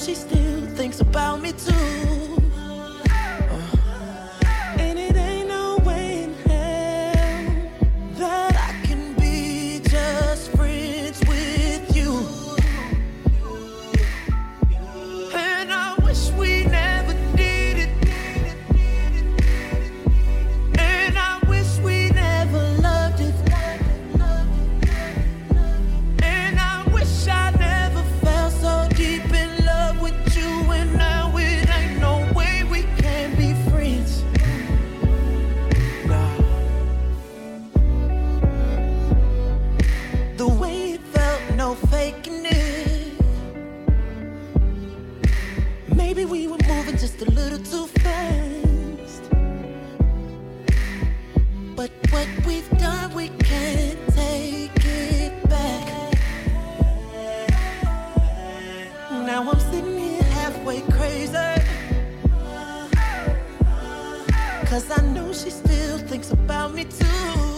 I know she still thinks about me too.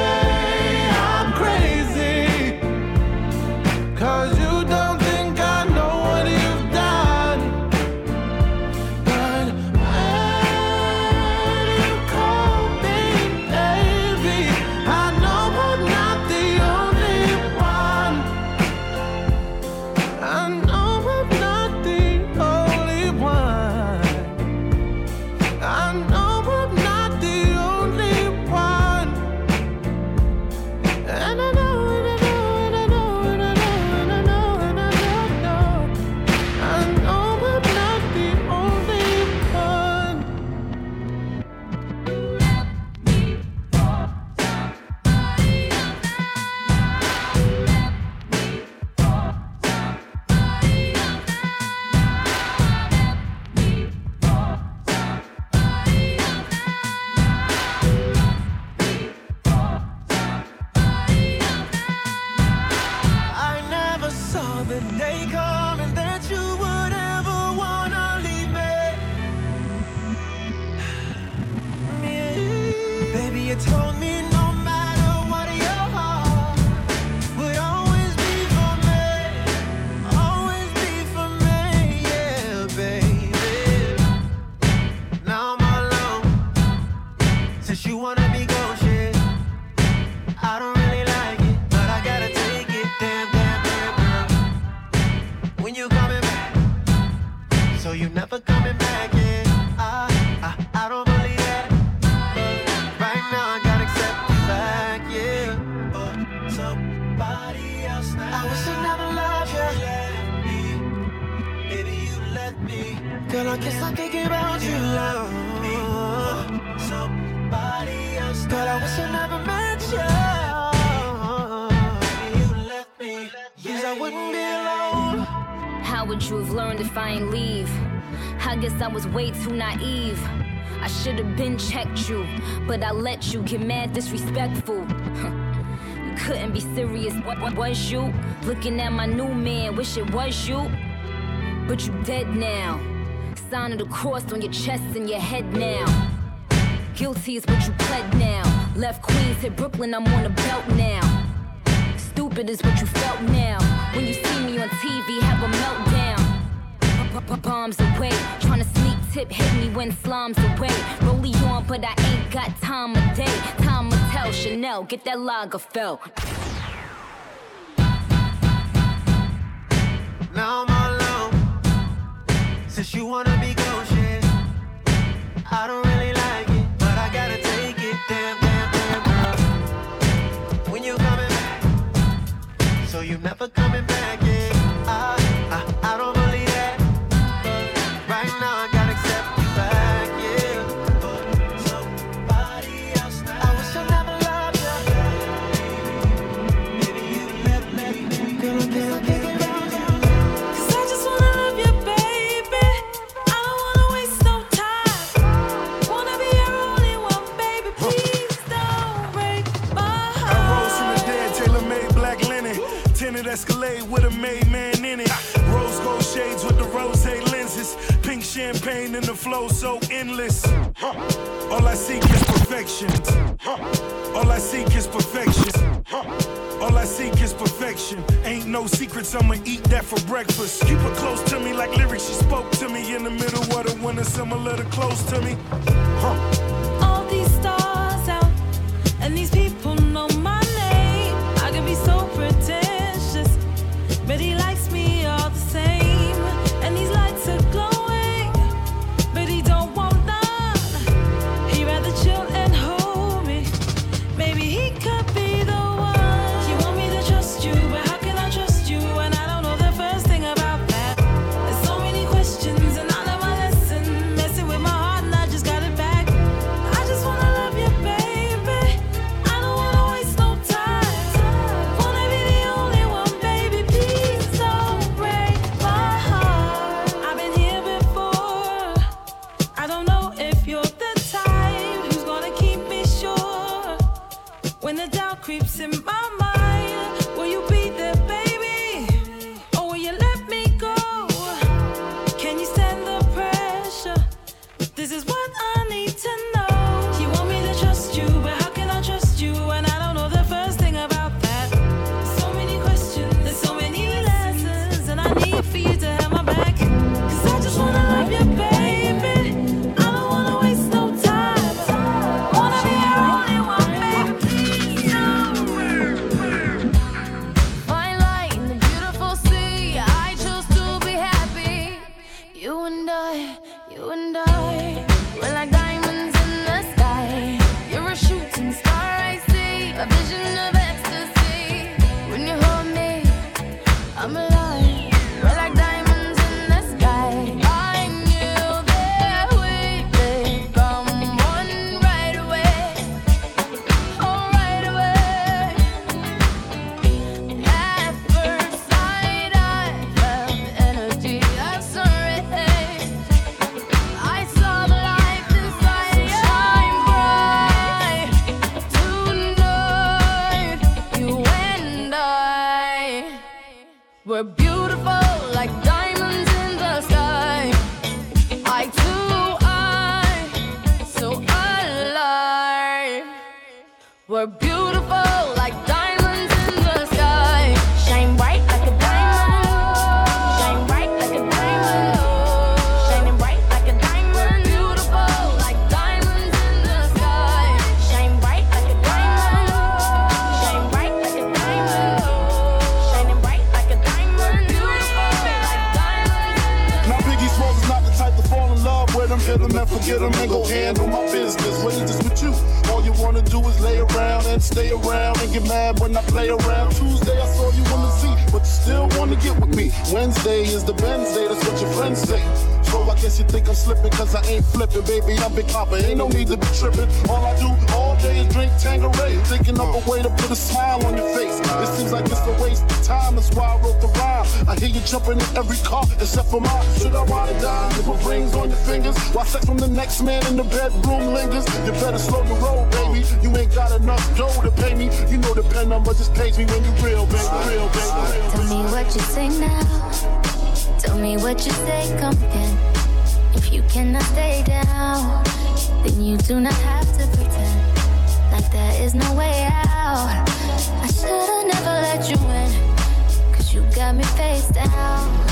wanna should have been checked you, but I let you get mad disrespectful. you couldn't be serious, what, what was you? Looking at my new man, wish it was you. But you dead now. Sign of the cross on your chest and your head now. Guilty is what you pled now. Left Queens, hit Brooklyn, I'm on a belt now. Stupid is what you felt now. When you see me on TV, have a meltdown bombs away. Trying to sneak tip, hit me when slums away. Rollie on, but I ain't got time a day. Time will tell Chanel, get that Lagerfeld. Now I'm all alone. Since you wanna be gone, shit. I don't really like it, but I gotta take it. Damn, damn, damn, girl. When you coming back, so you never. or beautiful. around. Tuesday, I saw you on the scene but you still wanna get with me. Wednesday is the Benz day, that's what your friends say. So I guess you think I'm slipping, cause I ain't flipping, baby. I'm big copper, ain't no need to be tripping. All I do all day is drink Tanqueray, thinking of a way to put a smile on your face. It seems like it's a waste of time, that's why I wrote the rhyme. I hear you jumping in every car, except for mine. Should I wanna die? Put rings on your fingers. watch sex from the next man in the bedroom lingers? You better slow the roll, baby baby. You ain't got enough dough to pay me. You know the pen number just pays me when you real, baby. Real, baby. Real. Tell me what you say now. Tell me what you say, come again. If you cannot stay down, then you do not have to pretend like there is no way out. I should've never let you in, cause you got me face down.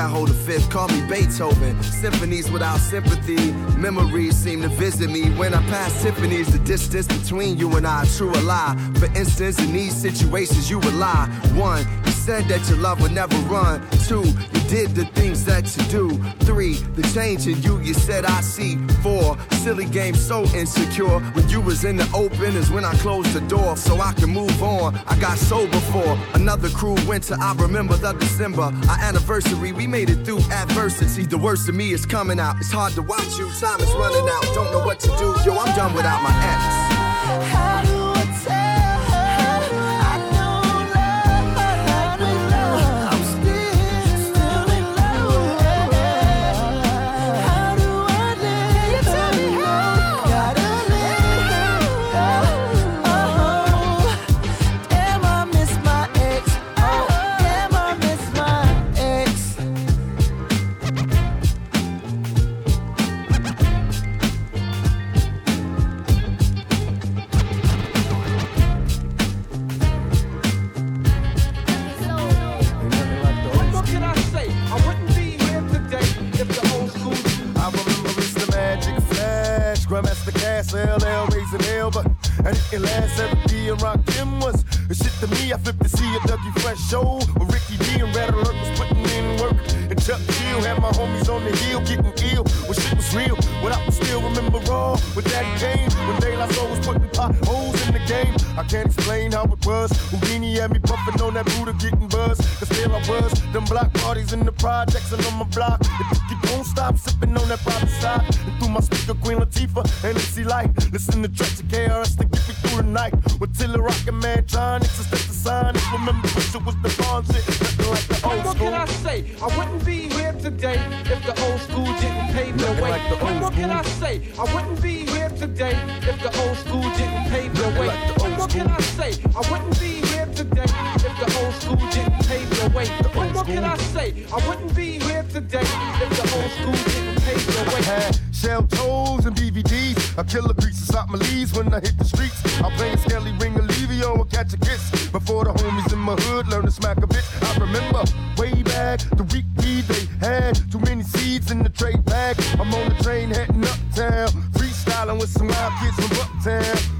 I hold a fifth, call me Beethoven. Symphonies without sympathy, memories seem to visit me when I pass symphonies. The distance between you and I, true or lie. For instance, in these situations, you would lie. One, you said that your love would never run. Two, did the things that you do. Three, the change in you, you said I see. Four, silly game so insecure. When you was in the open is when I closed the door so I can move on. I got sober for another cruel winter. I remember the December, our anniversary. We made it through adversity. The worst of me is coming out. It's hard to watch you. Time is running out. Don't know what to do. Yo, I'm done without my ex. I remember way back the week weed they had. Too many seeds in the trade bag. I'm on the train heading uptown. Freestyling with some wild kids from uptown.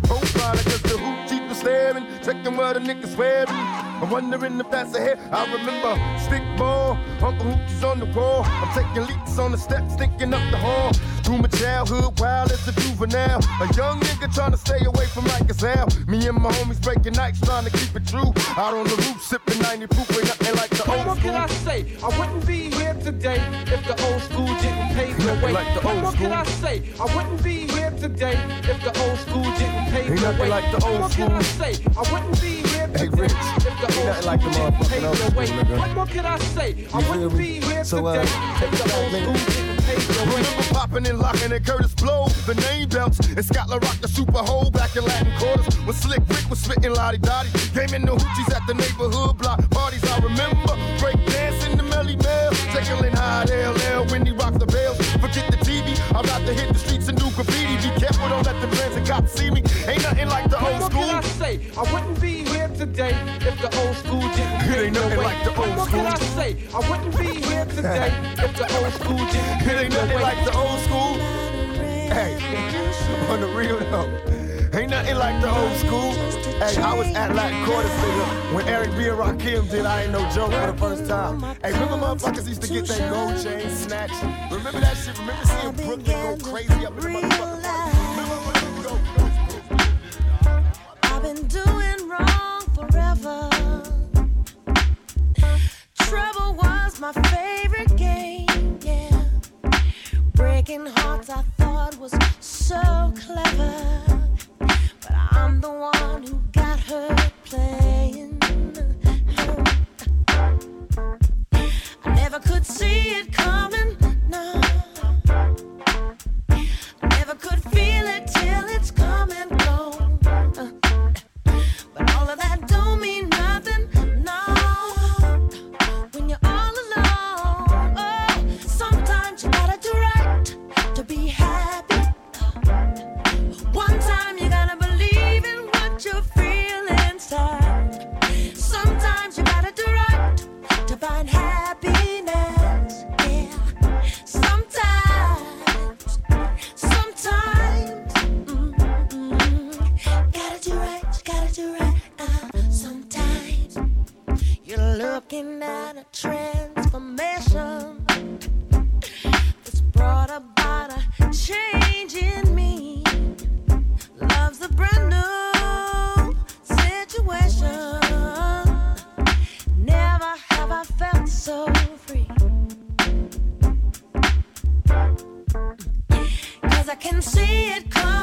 Checking where the niggas wearing. I'm wondering if that's a hit. I remember stick ball. Uncle Hoochie's on the wall. I'm taking leaps on the steps, thinking up the hall. Through my childhood, wild as a juvenile. A young nigga trying to stay away from like hell. Me and my homies breaking nights, trying to keep it true. Out on the roof, sipping 90 proof, ain't nothing like the old more school. can I say? I wouldn't be here today if the old school didn't pave the Nothing way. like the what old more can I say? I wouldn't be here today if the old school didn't pave Ain't the nothing way. like the what old more can I say? I wouldn't be here Hey, Rich, if the old nothing like the didn't motherfucking pave old way. school, nigga. What more can I say? I wouldn't be here So, uh, today take if the old school didn't pave the way. Remember popping and locking and Kurtis Blow, the name belts, and Scott La Rock the Super Hole back in Latin quarters. When Slick Rick was spitting La Di Da Di, game in the hoochies at the neighborhood block parties. I remember break dancing the Melle Mel, tickling high LL when he rocked the bells. Forget the graffiti. Be careful, don't let the transit cops see me. Ain't nothing like the What old more school. can I say? I wouldn't be here today if the old school didn't It ain't nothing like the what old more can I say? I wouldn't be here today if the old school didn't It ain't nothing like the old school. Hey, on the real though. Ain't nothing like the old school. Hey, I was at Latin Quarters, nigga, when Eric B. and Rakim did I Ain't No Joke for the first time. Hey, remember motherfuckers used to get their gold chain snatched? Remember that shit? Remember seeing Brooklyn go crazy up in the you I've been doing wrong forever. Trouble was my favorite can see it coming.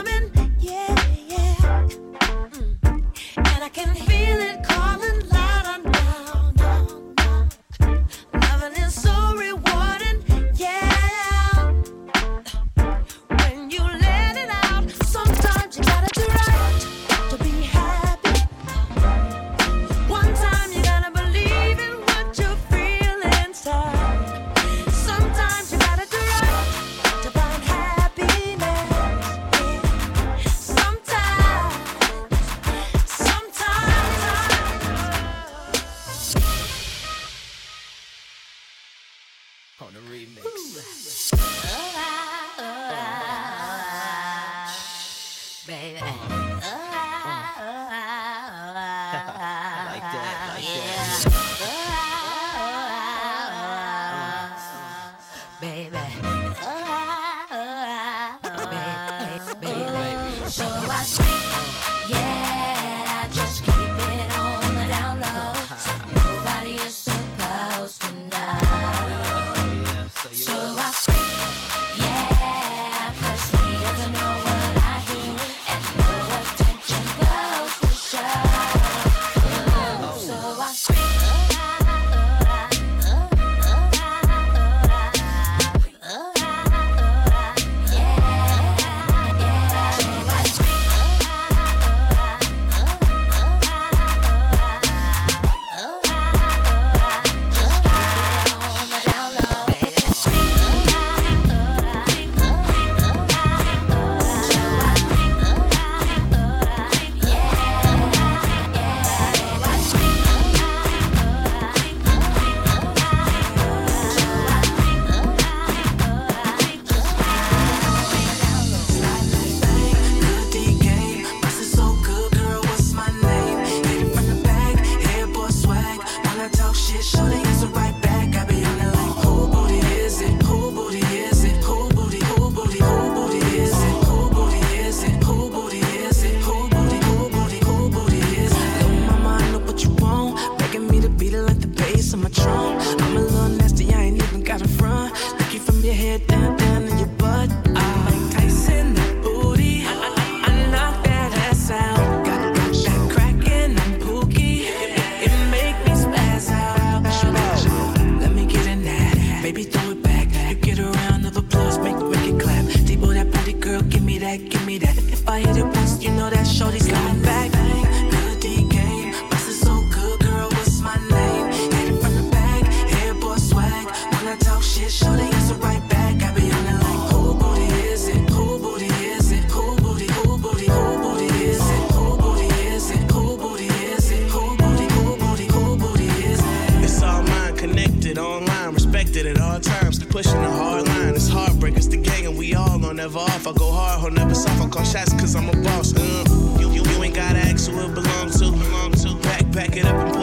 never off. I go hard, ho, never soft. I call shots cause I'm a boss. Uh, you, you, you ain't gotta ask who it belongs to. Belong to. Back, back it up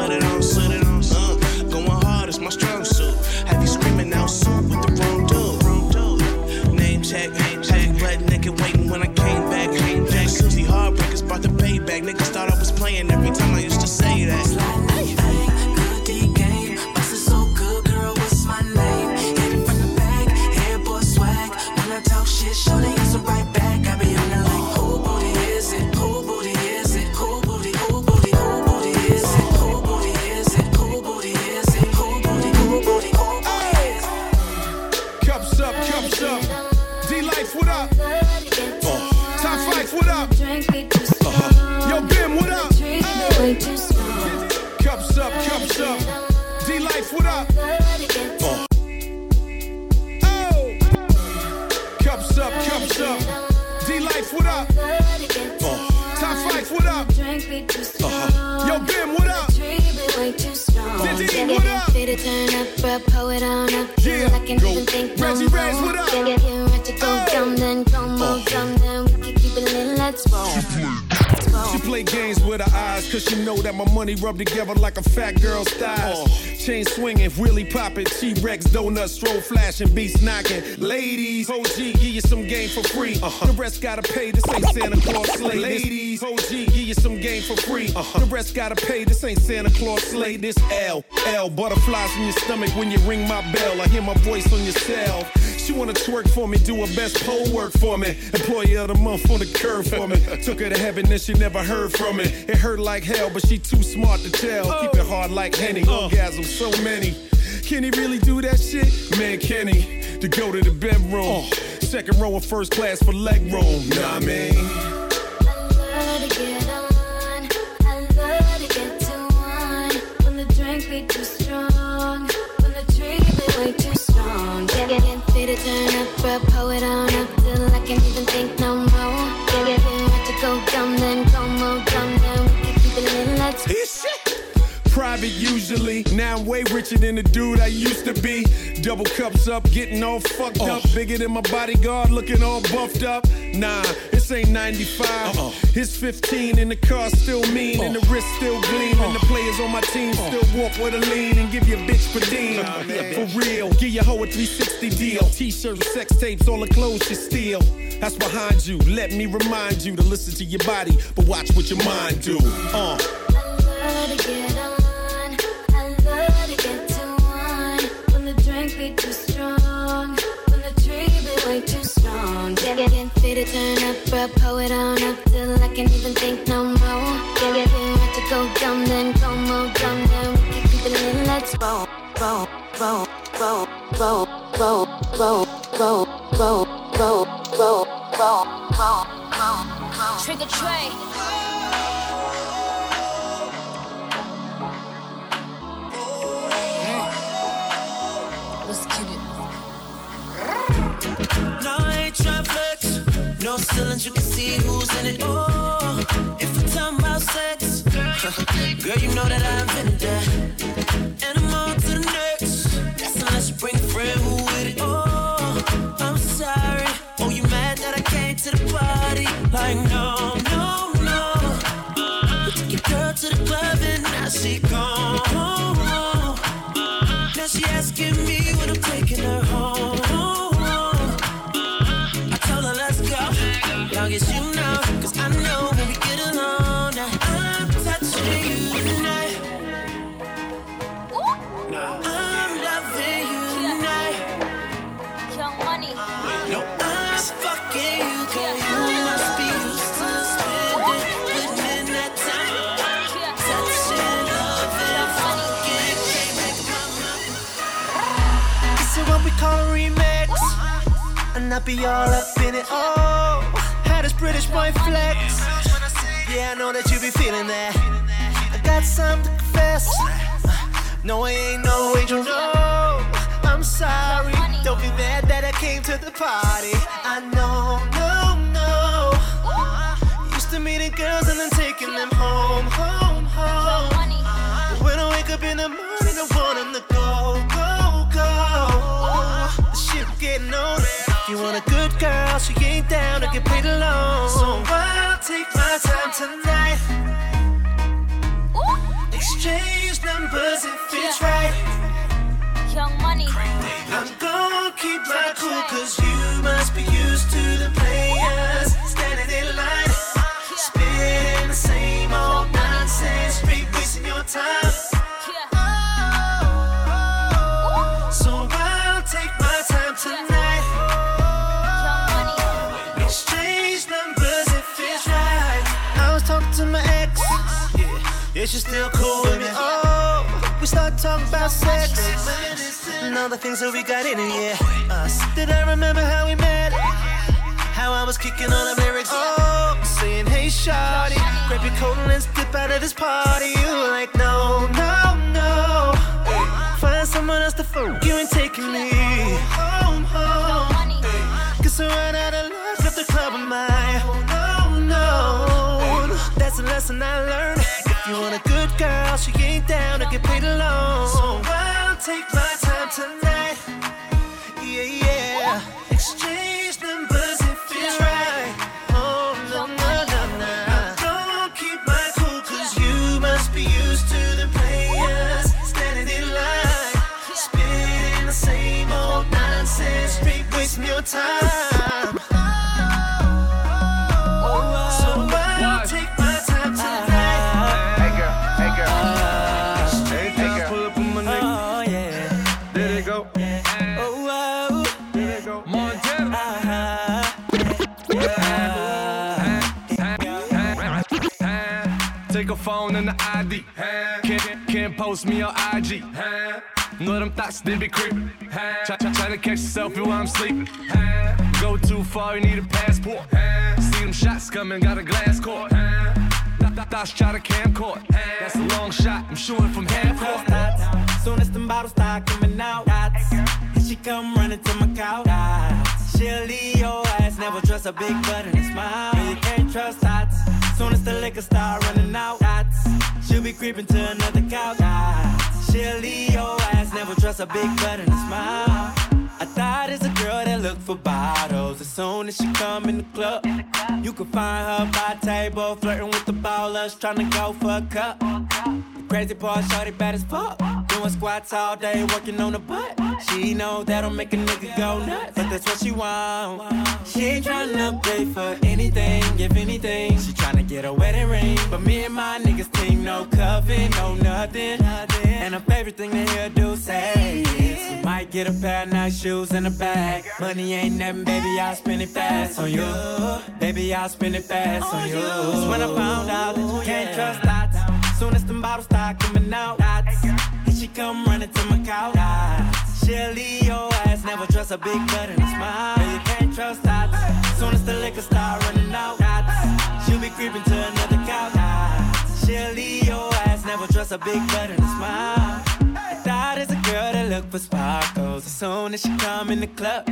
Yeah, poet on. Yeah, I can even think Reggie Reggie Rez, what up? eyes. Cause she know that my money rubbed together like a fat girl's thighs. Oh. Chain swinging, wheelie popping, T Rex, donuts, stroll flashing, beats knocking. Ladies, OG, give you some game for free. Uh-huh. The rest gotta pay, this ain't Santa Claus slay. Ladies, OG, give you some game for free. Uh-huh. The rest gotta pay, this ain't Santa Claus slay. This L, L, butterflies in your stomach when you ring my bell. I hear my voice on your cell. She wanna twerk for me, do her best pole work for me. Employee of the month on the curve for me. Took her to heaven, then she never heard from me. It hurt like hell, but she too smart to tell. Keep it hard like Henny, uh. orgasms so many. Can he really do that shit? Man, can he? To go to the bedroom. Uh. Second row of first class for leg room. Nah, I mean. love to get on. I love to get to one. When the drink be too strong. When the drink be way too strong. Get get to turn up, bro. Pull it on up till I can't even think no more. Private usually. Now I'm way richer than the dude I used to be. Double cups up, getting all fucked up. Bigger than my bodyguard, looking all buffed up. Nah, this ain't 95. It's 15 and the car still mean and the wrist still gleam. And the players on my team still walk with a lean and give your bitch per diem. For real, give your hoe a 360 deal. T-shirts, sex tapes, all the clothes she steal. That's behind you. Let me remind you to listen to your body, but watch what your mind do. Uh. When the drink be too strong. When the drink be way too strong. Get get get fit to turn up, bro. Pull it on up till I can't even think no more. Get get get ready to go dumb, then go more dumb. Then we can keep it lit. Let's roll, roll, roll, roll, roll, roll, roll, roll, roll, roll, roll, roll, roll, roll. Trigger Trey. Girl, you know that I'm invented be all up in it. Oh, had this British boy flex. Yeah, I know that you be feeling that. I got something to confess. Uh, no, I ain't no angel, no. I'm sorry. Don't be mad that I came to the party. I know, no, no. Used to meeting girls and then taking them home, home, home. But when I wake up in the morning, I want them to go, go, go. The shit getting old. You want a good girl, she ain't down to get paid alone. So I'll take my time tonight. Exchange numbers if it's right. Young Money. I'm gonna keep my cool, cause you must be used to the players standing in line. Spitting the same old nonsense, straight wasting your time. Yeah, she's still cool with me. Oh, we start talking about sex. And all the things that we got in yeah. Us. Did I remember how we met? How I was kicking all the lyrics. Oh, saying, hey, shawty, grab your coat and let's dip out of this party. You like, no, no, no. Find someone else to fuck. You ain't taking me home, home. Cause I ran out of luck at the club of my oh, no, no. That's a lesson I learned. You want a good girl, she ain't down to get paid alone. So I'll take my time tonight. Yeah, yeah. Exchange numbers if it's right. Oh, no, no, no, no. Don't keep my cool, cause you must be used to the players standing in line. Spitting the same old nonsense, straight wasting your time. Phone the ID. Can't, can't post me on IG. Know them thoughts, they be creeping. Try, try, try to catch a selfie while I'm sleeping. Go too far, you need a passport. See them shots coming, got a glass court. Th- th- Thoughts try to camcord. That's a long shot, I'm shooting from half court. Soon as them bottles start coming out, dots. She come running to my couch. Dots. She'll leave your ass, never trust a big butt and a smile. You can't trust dots. Soon as the liquor start running out. She'll be creeping to another couch. She'll leave your ass, never trust a big butt and a smile. I thought it's a girl that look for bottles. As soon as she come in the club, you can find her by table, flirting with the ballers, trying to go for a cup. The crazy part, shorty bad as fuck. Doing squats all day, working on the butt. She know that'll make a nigga go nuts, but that's what she want. She ain't tryna pay for anything, if anything. She tryna get a wedding ring, but me and my niggas team no coven, no nothing. And her favorite thing to hear do say is, we might get a pair of nice shoes and a bag. Money ain't nothing, baby, I'll spend it fast on you. Baby, I'll spend it fast on you. That's when I found out that you can't trust dots. Soon as them bottles start coming out, dots. She come running to my couch. She'll leave your ass, never trust a big butt and a smile. You can't trust dots. Soon as the liquor start running out. She'll be creeping to another couch. She'll leave your ass, never trust a big butt and a smile. That is a girl that look for sparkles. As soon as she come in the club,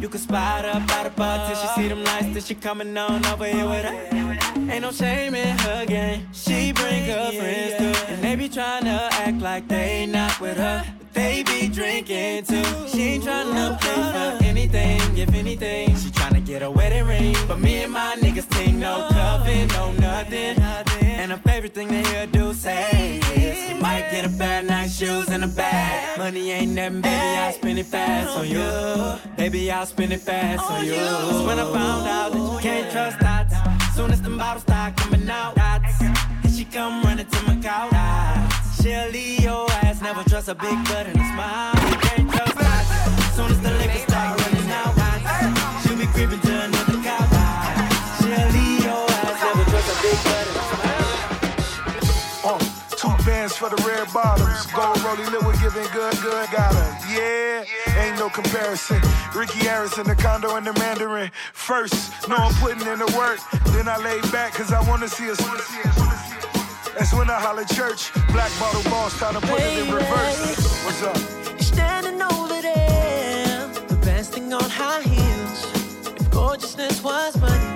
you can spot her by the bar till she see them lights. Till she coming on over here with her. Ain't no shame in her game. She bring her friends too, and they be tryna act like they not with her. But they be drinking too. She ain't tryna play for anything, if anything. She tryna get a wedding ring, but me and my niggas think no coven, no nothing. And her favorite thing to hear do say is, you might get a pair of nice shoes and a bag. Money ain't nothing, baby, I'll spend it fast on you. Baby, I'll spend it fast on you. That's when I found out that you can't trust dots. Soon as them bottles start coming out, dots. And she come running to my couch. She'll leave your ass, never trust a big butt and a smile. You can't trust dots. Soon as the liquor start running out, dots. She'll be creeping to another couch. She'll leave your ass, never trust a big butt and a smile. Uh, two bands for the red bottoms. Gold rolling liquid giving good, good. Got her. Yeah, no comparison. Ricky Harris in the condo and the Mandarin. First, know I'm putting in the work. Then I lay back cause I wanna see us. That's when I holler church. Black bottle boss trying to put it in reverse. What's up? You're standing over there, the best thing on high heels. If gorgeousness was money,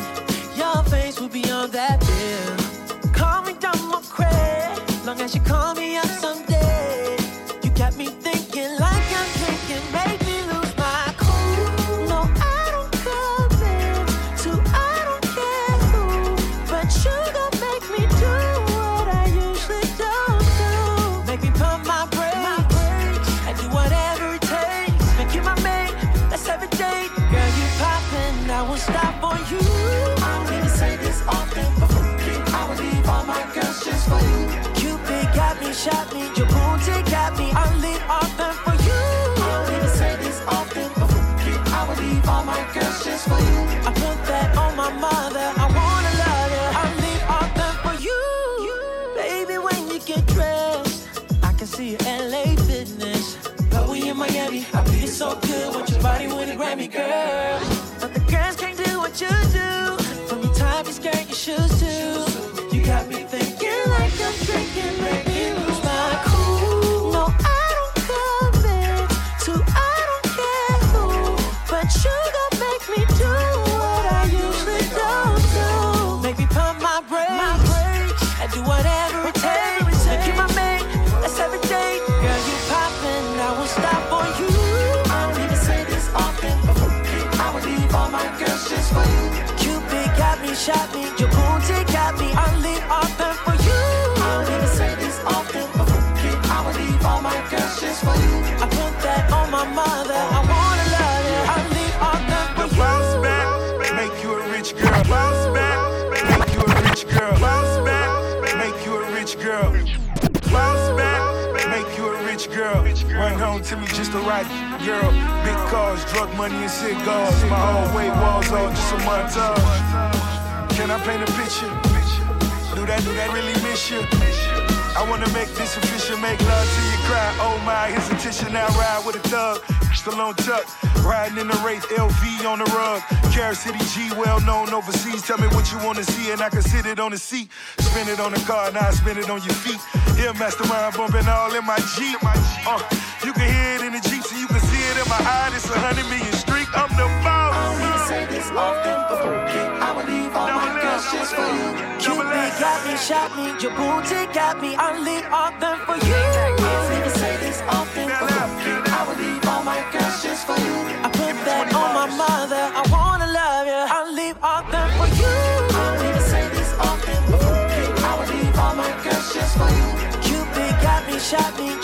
your face would be on that bill. Call me dumb or crazy, long as you call me up someday. Just the right girl. Big cars, drug money, and cigars. My whole weight walls all just a montage. Can I paint a picture? Do that think I really miss you. I wanna make this official, make love till you cry. Oh my, here's a now ride with a thug. Stallone Tuck, riding in the Wraith, LV on the rug. Carrot City G, well known overseas. Tell me what you wanna see, and I can sit it on the seat. Spin it on the car, now I spin it on your feet. Here, mastermind bumping all in my Jeep. Uh, you can hear it in the Jeep, so you can see it in my eye. It's a hundred million streak. I'm the boss. I don't need to say this often, but I would leave all my girls just for you. Cupid got me, shot me, Djibouti got me. I'll leave all them for you. I don't need to say this often, but I would leave all my girls just for you. I put that on my mother. I wanna love you. I'll leave all them for you. I don't need to say this often, but I would leave all my girls just for you. Cupid got me, shot me,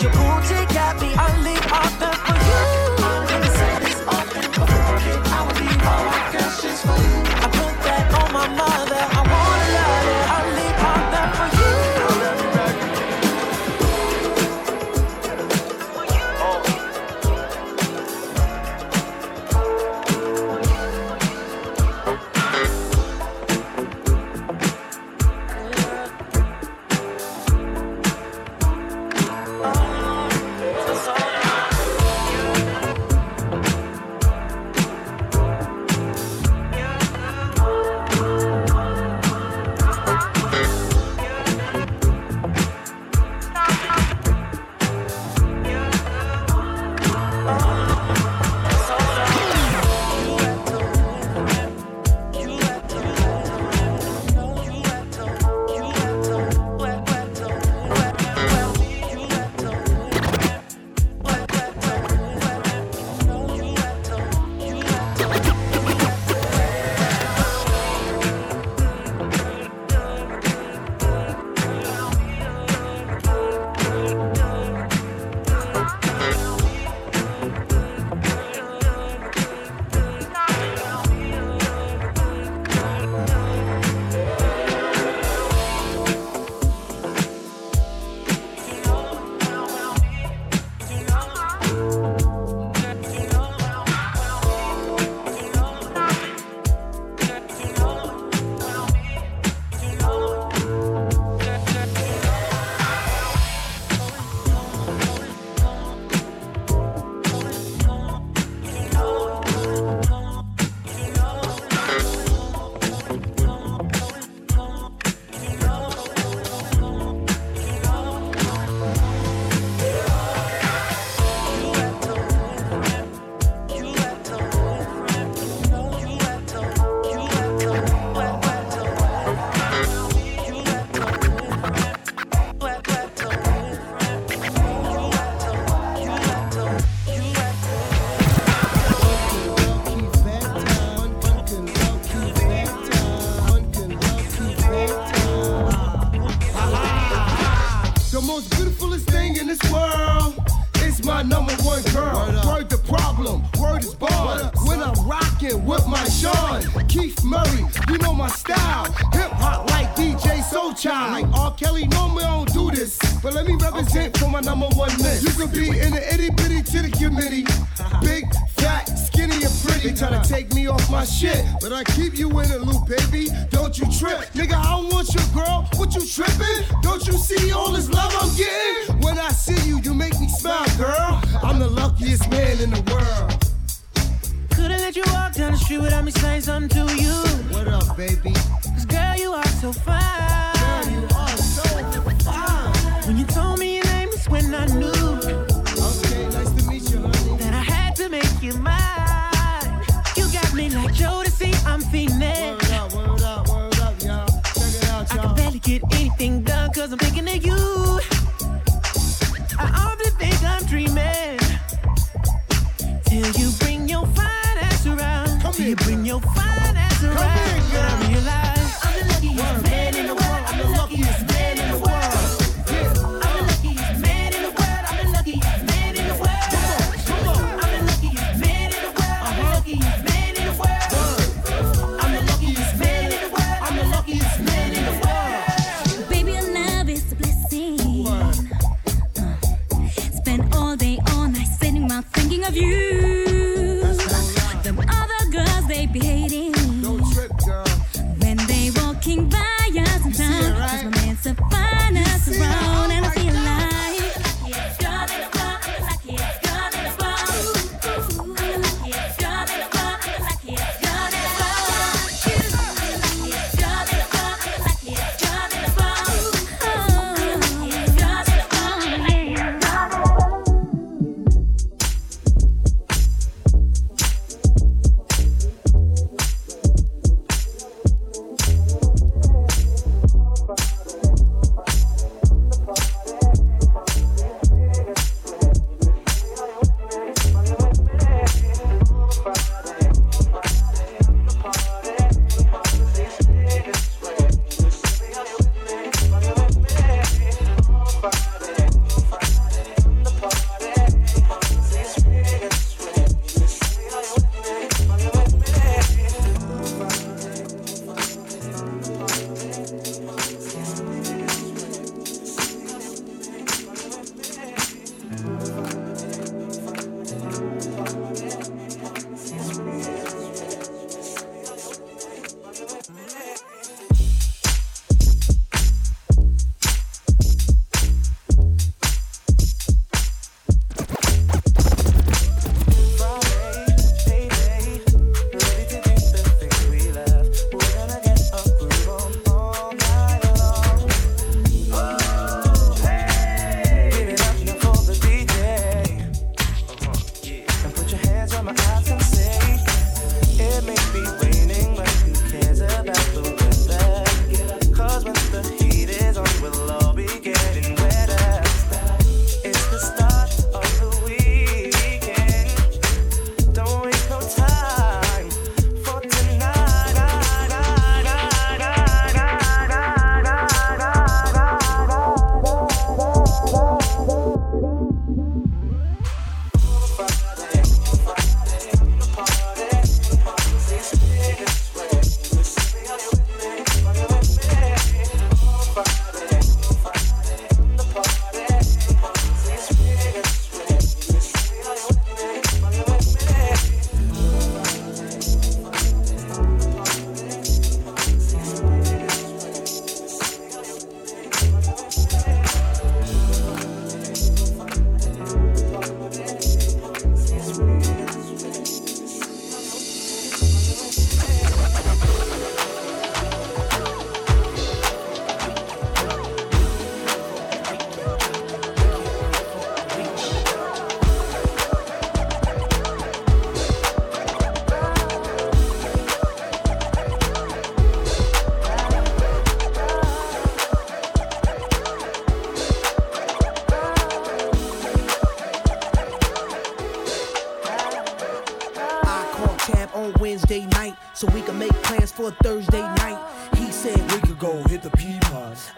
could be in the itty bitty titty committee. Big, fat, skinny, and pretty. They try to take me off my shit. But I keep you in the loop, baby. Don't you trip. Nigga, I don't want your girl. What you tripping? Don't you see all this love I'm getting? When I see you, you make me smile, girl. I'm the luckiest man in the world. Couldn't let you walk down the street without me saying something to you. What up, baby? Cause girl, you are so fine. Cause I'm thinking of you. I often think I'm dreaming. Till you bring your fine ass around. Come Till here, you bring your fine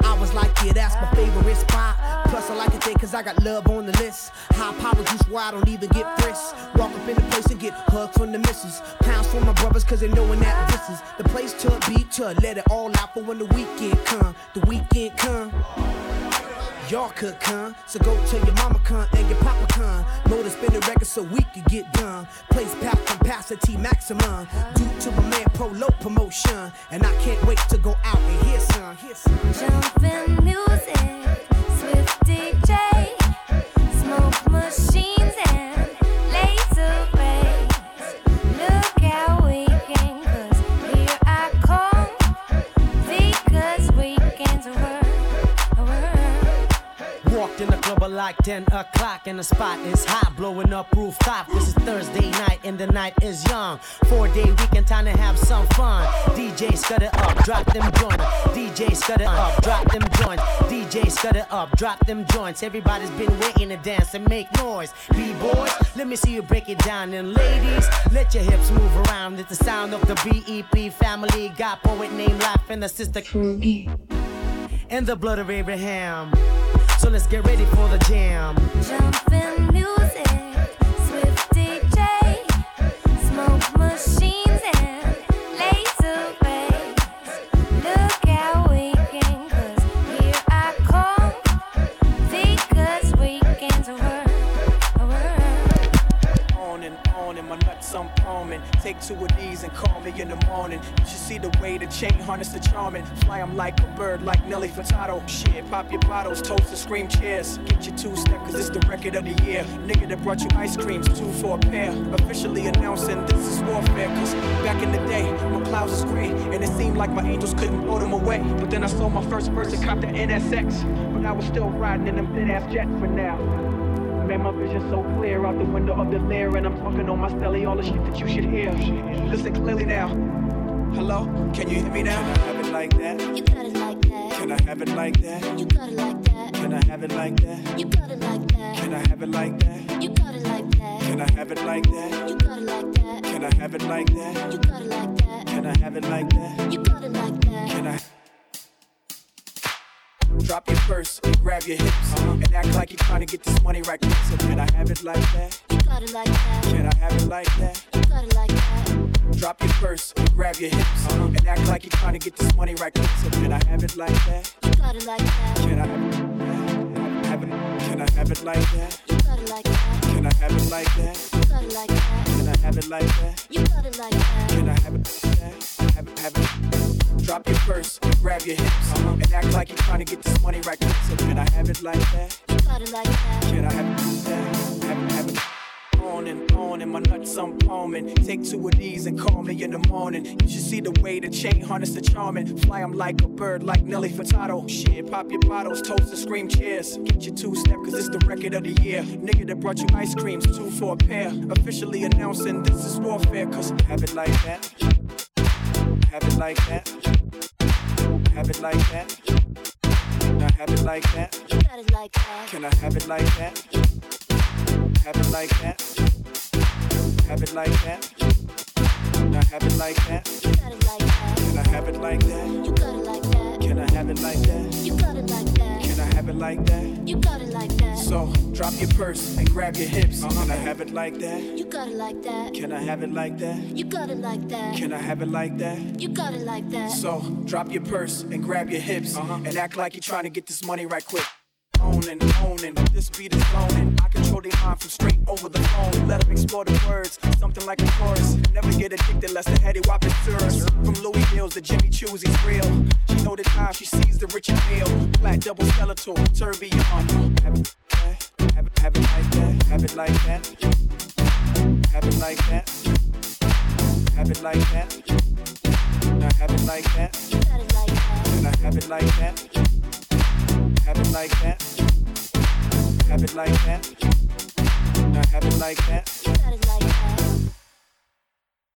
I was like, yeah, that's my favorite spot. Plus I like it there cause I got love on the list. High power juice where I don't even get frisked. Walk up in the place and get hugged from the missus. Pounds for my brothers cause they knowin' that this is the place to beat to let it all out for when the weekend come. The weekend come. Y'all could come, so go tell your mama come and your papa come. Know to spin the record so we could get done. Place pack capacity maximum. Due to my man Pro low promotion, and I can't wait to go out and hear some. Hear some. Jumpin' music, Swift DJ, like 10 o'clock and the spot is hot, blowing up rooftop. This is Thursday night and the night is young. Four day weekend, time to have some fun. DJ scud it up, drop them joints. DJ scud it up, drop them joints. DJ scud it up, drop them joints. Everybody's been waiting to dance and make noise. B-boys, let me see you break it down. And ladies, let your hips move around. It's the sound of the BEP family. Got poet named Life and the sister Krugi. And the blood of Abraham. So let's get ready for the jam. Jumpin' music, Take two of these and call me in the morning. You should see the way the chain harness the charming. Fly 'em like a bird, like Nelly Furtado. Shit, pop your bottles, toast and scream cheers. Get your two step, cause it's the record of the year. Nigga that brought you ice creams, two for a pair. Officially announcing this is warfare, cause back in the day, my clouds was gray. And it seemed like my angels couldn't blow them away. But then I saw my first person cop the NSX. But I was still riding in them thin ass jets for now. Man, my vision so clear out the window of the lair, and I'm talking on my stelly, all the shit that you should hear. Listen clearly now. Hello, can you hear me now? Can I have it like that? You got it like that. Can I have it like that? You got it like that. Can I have it like that? You got it like that. Can I have it like that? You got it like that. Can I have it like that? You got it like that. Can I have it like that? You got it like that. Can I have it like that? You got it like that. Can I? Drop your purse and grab your hips and act like you're trying to get this money right quick. So can I have it like that? You got it like that. Can I have it like that? You got it like that. Drop your purse and grab your hips and act like you're trying to get this money right quick. So can I have it like that? You got it like that. Can I have it? Can I have it like that? You got it like that. Can I have it like that? You got it like that. Can I have it like that? You got it like that. Can I have it like that? Have have it. Drop your purse grab your hips uh-huh, and act like you're trying to get this money right quick. So can I have it like that? You got it like that. Can I have it like that? Have it, have it. On and on and my nuts I'm palming. Take two of these and call me in the morning. You should see the way the chain harness the charming. Fly 'em like a bird, like Nelly Furtado. Shit, pop your bottles, toast and scream cheers. Get your two step, cause it's the record of the year. Nigga that brought you ice creams, two for a pair. Officially announcing this is warfare, cause have it like that. Have it like that. Have it like that. Now have it like that. You got it like that. Can I have it like that? Have it like that. Have it like that. Now have it like that. You got it like that. Can I have it like that? You got it like that. Can I have it like that? You got it like that. Can I have it like that? You got it like that. So drop your purse and grab your hips. Can I have it like that? You got it like that. Can I have it like that? You got it like that. Can I have it like that? You got it like that. So drop your purse and grab your hips uh-huh. and act like you're trying to get this money right quick. Owning, owning, this beat is loaning. I control their mind from straight over the phone. Let them explore the words, something like a chorus. Never get addicted less the heady whopping tourist. From Louis Hills to Jimmy Choo's, he's real. She know the time she sees the rich and meal. Black double skeletal, turn on. Uh-huh. Have it, have it, have it like that. Have it like that. Have it like that. Have it like that. Now have it like that. You got it like that. Can I have it like that? Have it like that. Have it like that. Now have it like that. Got it like that.